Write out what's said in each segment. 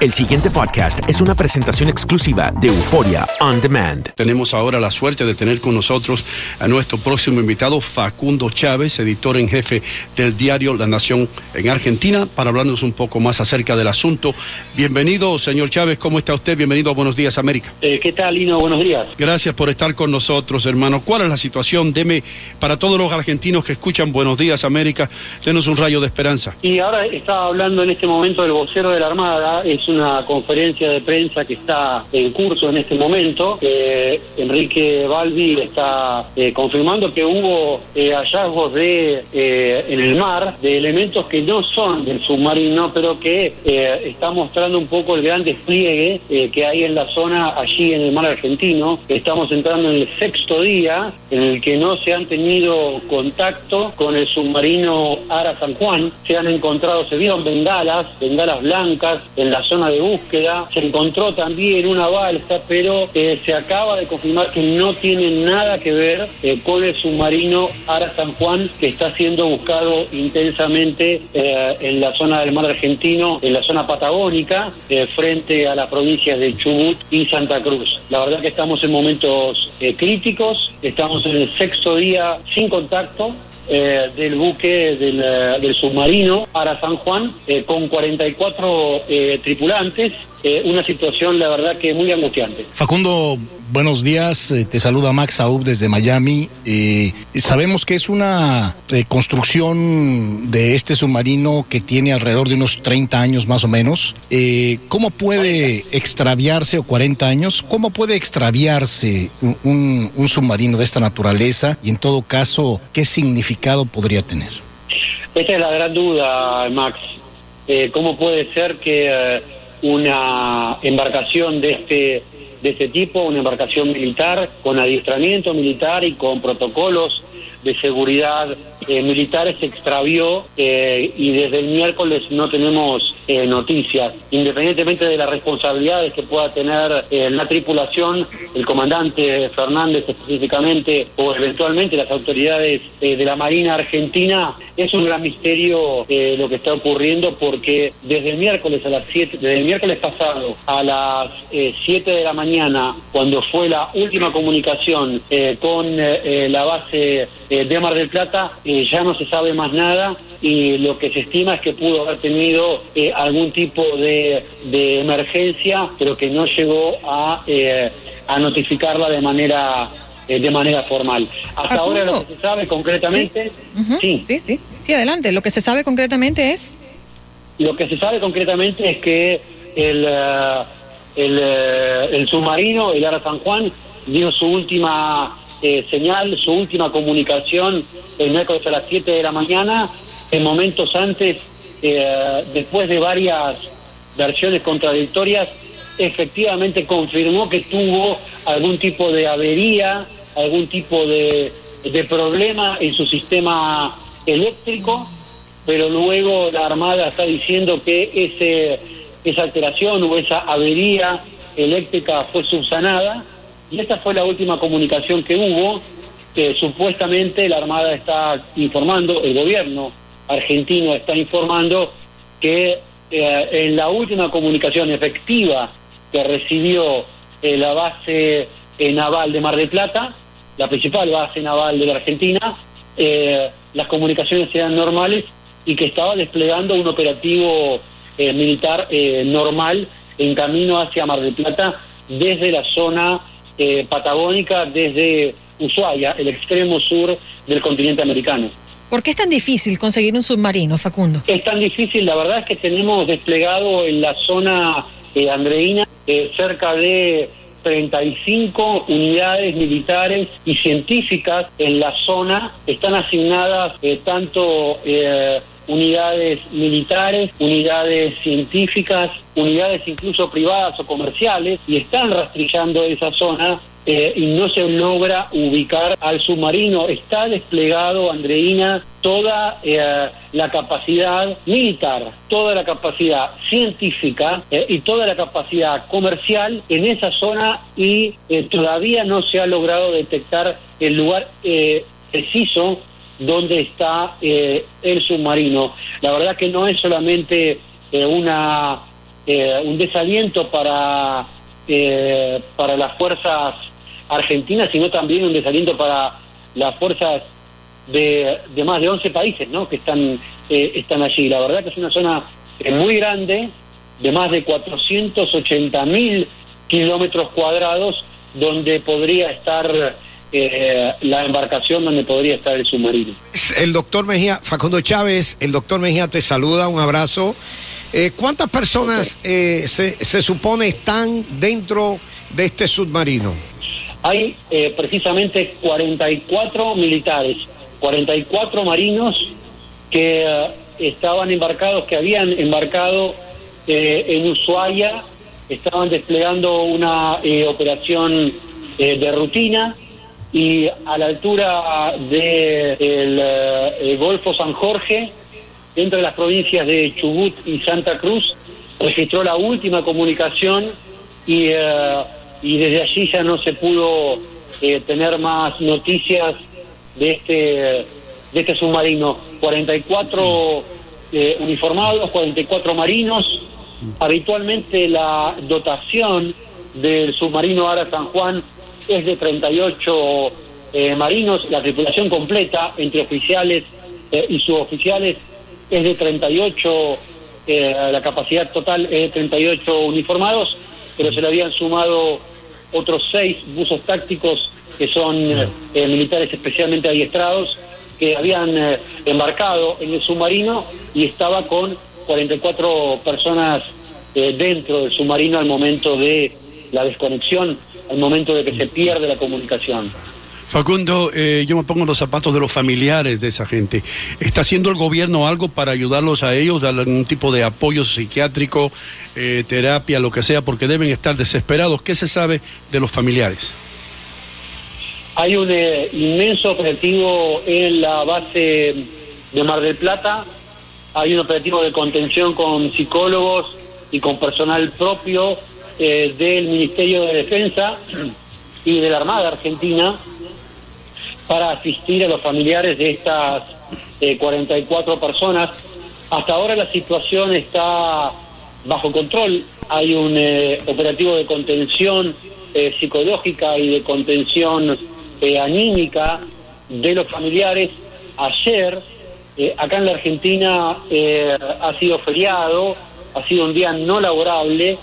El siguiente podcast es una presentación exclusiva de Euforia On Demand. Tenemos ahora la suerte de tener con nosotros a nuestro próximo invitado, Facundo Chávez, editor en jefe del diario La Nación en Argentina, para hablarnos un poco más acerca del asunto. Bienvenido, señor Chávez, ¿cómo está usted? Bienvenido a Buenos Días, América. Eh, ¿Qué tal, Lino? Buenos días. Gracias por estar con nosotros, hermano. ¿Cuál es la situación? Deme, para todos los argentinos que escuchan Buenos Días, América, denos un rayo de esperanza. Y ahora estaba hablando en este momento del vocero de la Armada, es una conferencia de prensa que está en curso en este momento. Eh, Enrique Balbi está eh, confirmando que hubo eh, hallazgos de en el mar de elementos que no son del submarino, pero que está mostrando un poco el gran despliegue que hay en la zona allí en el mar argentino. Estamos entrando en el sexto día en el que no se han tenido contacto con el submarino Ara San Juan. Se han encontrado, se vieron bengalas, bengalas blancas en la zona de búsqueda. Se encontró también una balsa, pero eh, se acaba de confirmar que no tiene nada que ver eh, con el submarino Ara San Juan, que está siendo buscado intensamente eh, en la zona del mar argentino, en la zona patagónica, frente a las provincias de Chubut y Santa Cruz. La verdad que estamos en momentos críticos, estamos en el sexto día sin contacto, eh, del buque del, eh, del, submarino para San Juan eh, con 44 tripulantes eh, una situación, la verdad, que muy angustiante. Facundo, buenos días. Eh, te saluda Max Aub desde Miami. Eh, sabemos que es una construcción de este submarino que tiene alrededor de unos 30 años más o menos. ¿Cómo puede extraviarse, o 40 años, cómo puede extraviarse un, un submarino de esta naturaleza y en todo caso, qué significado podría tener? Esta es la gran duda, Max. ¿Cómo puede ser que una embarcación de este de este tipo, una embarcación militar con adiestramiento militar y con protocolos de seguridad eh, militares se extravió eh, y desde el miércoles no tenemos eh, noticias. Independientemente de las responsabilidades que pueda tener la tripulación, el comandante Fernández específicamente o eventualmente las autoridades de la Marina Argentina, es un gran misterio lo que está ocurriendo porque desde el miércoles a las 7, desde el miércoles pasado a las 7 de la mañana, cuando fue la última comunicación con la base de Mar del Plata, ya no se sabe más nada y lo que se estima es que pudo haber tenido eh, algún tipo de, emergencia, pero que no llegó a, eh, a notificarla de manera eh, de manera formal. Hasta ahora lo que se sabe concretamente... ¿Sí? sí, sí, sí, adelante. Lo que se sabe concretamente es... Lo que se sabe concretamente es que el, el, el submarino, el Ara San Juan, dio su última eh, señal, su última comunicación el miércoles a las 7 de la mañana, en momentos antes, eh, después de varias versiones contradictorias, efectivamente confirmó que tuvo algún tipo de avería, algún tipo de, de problema en su sistema eléctrico, pero luego la Armada está diciendo que ese, esa alteración o esa avería eléctrica fue subsanada y esta fue la última comunicación que hubo, que supuestamente la Armada está informando, el gobierno argentino está informando que eh, en la última comunicación efectiva que recibió eh, la base eh, naval de Mar del Plata, la principal base naval de la Argentina, las comunicaciones eran normales y que estaba desplegando un operativo militar normal en camino hacia Mar del Plata desde la zona eh, patagónica desde Ushuaia, el extremo sur del continente americano. ¿Por qué es tan difícil conseguir un submarino, Facundo? Es tan difícil, la verdad es que tenemos desplegado en la zona eh, andreína eh, cerca de 35 unidades militares y científicas en la zona. Están asignadas tanto unidades militares, unidades científicas, unidades incluso privadas o comerciales, y están rastrillando esa zona eh, y no se logra ubicar al submarino. Está desplegado, Andreina, toda eh, la capacidad militar, toda la capacidad científica eh, y toda la capacidad comercial en esa zona y todavía no se ha logrado detectar el lugar preciso dónde está eh, el submarino. La verdad que no es solamente eh, una eh, un desaliento para, eh, para las fuerzas argentinas, sino también un desaliento para las fuerzas de, de más de 11 países ¿no? que están, están allí. La verdad que es una zona muy grande, de más de 480 mil kilómetros cuadrados, donde podría estar eh, la embarcación, donde podría estar el submarino. El doctor Mejía, Facundo Chávez, el doctor Mejía te saluda, un abrazo. Eh, ¿Cuántas personas eh, se, se supone están dentro de este submarino? Hay eh, precisamente 44 militares, 44 marinos que estaban embarcados, que habían embarcado en Ushuaia, estaban desplegando una operación de rutina y a la altura del Golfo San Jorge, entre las provincias de Chubut y Santa Cruz, registró la última comunicación y, eh, y desde allí ya no se pudo eh, tener más noticias de este, de este submarino. 44 eh, uniformados, 44 marinos. Habitualmente la dotación del submarino Ara San Juan es de 38 eh, marinos, la tripulación completa entre oficiales eh, y suboficiales es de 38, eh, la capacidad total es de 38 uniformados, pero se le habían sumado otros seis buzos tácticos que son eh, militares especialmente adiestrados, que habían eh, embarcado en el submarino y estaba con 44 personas dentro del submarino al momento de la desconexión, al momento de que se pierde la comunicación. Facundo, eh, yo me pongo en los zapatos de los familiares de esa gente. ¿Está haciendo el gobierno algo para ayudarlos a ellos, dar algún tipo de apoyo psiquiátrico, eh, terapia, lo que sea, porque deben estar desesperados? ¿Qué se sabe de los familiares? Hay un eh, inmenso operativo en la base de Mar del Plata, hay un operativo de contención con psicólogos y con personal propio eh, del Ministerio de Defensa y de la Armada Argentina para asistir a los familiares de estas eh, 44 personas. Hasta ahora la situación está bajo control, hay un eh, operativo de contención eh, psicológica y de contención eh, anímica de los familiares. Ayer, eh, acá en la Argentina, ha sido feriado, ha sido un día no laborable,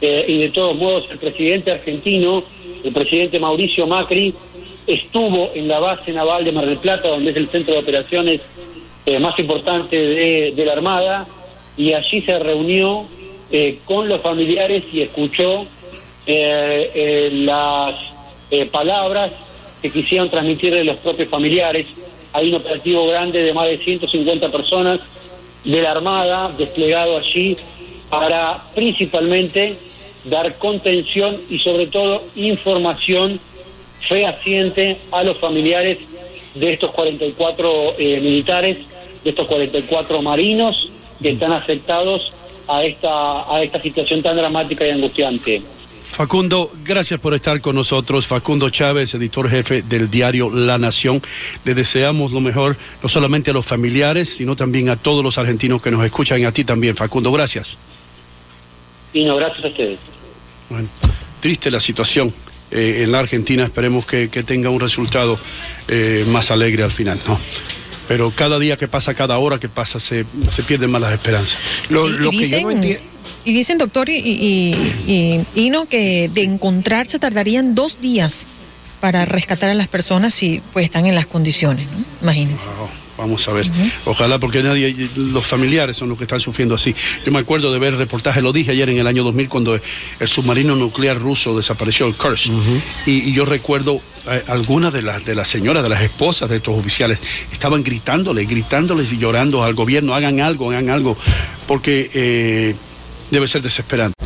eh, y de todos modos el presidente argentino, el presidente Mauricio Macri, estuvo en la base naval de Mar del Plata, donde es el centro de operaciones eh, más importante de, la Armada, y allí se reunió eh, con los familiares y escuchó eh, eh, las eh, palabras que quisieron transmitirle los propios familiares. Hay un operativo grande de más de 150 personas de la Armada desplegado allí para principalmente dar contención y sobre todo información fehaciente a los familiares de estos 44 eh, militares, de estos 44 marinos que están afectados a esta, a esta situación tan dramática y angustiante. Facundo, gracias por estar con nosotros. Facundo Chávez, editor jefe del diario La Nación. Le deseamos lo mejor, no solamente a los familiares, sino también a todos los argentinos que nos escuchan y a ti también, Facundo. Gracias. Y no, gracias a ustedes. Bueno, triste la situación eh, en la Argentina. Esperemos que, que tenga un resultado eh, más alegre al final, ¿no? Pero cada día que pasa, cada hora que pasa, se, se pierden más las esperanzas. Lo, Y- lo y que yo no dicen- entiendo... Y dicen, doctor, y, y, y- y no, que de encontrarse tardarían dos días para rescatar a las personas si pues están en las condiciones, ¿no? Imagínense. Wow, vamos a ver. Ojalá, porque nadie, los familiares son los que están sufriendo así. Yo me acuerdo de ver el reportaje, lo dije ayer en el año 2000, cuando el submarino nuclear ruso desapareció, el Kursk. y, y yo recuerdo eh, algunas de las, de las señoras, de las esposas de estos oficiales, estaban gritándole, gritándoles y llorando al gobierno, hagan algo, hagan algo, porque eh, debe ser desesperante.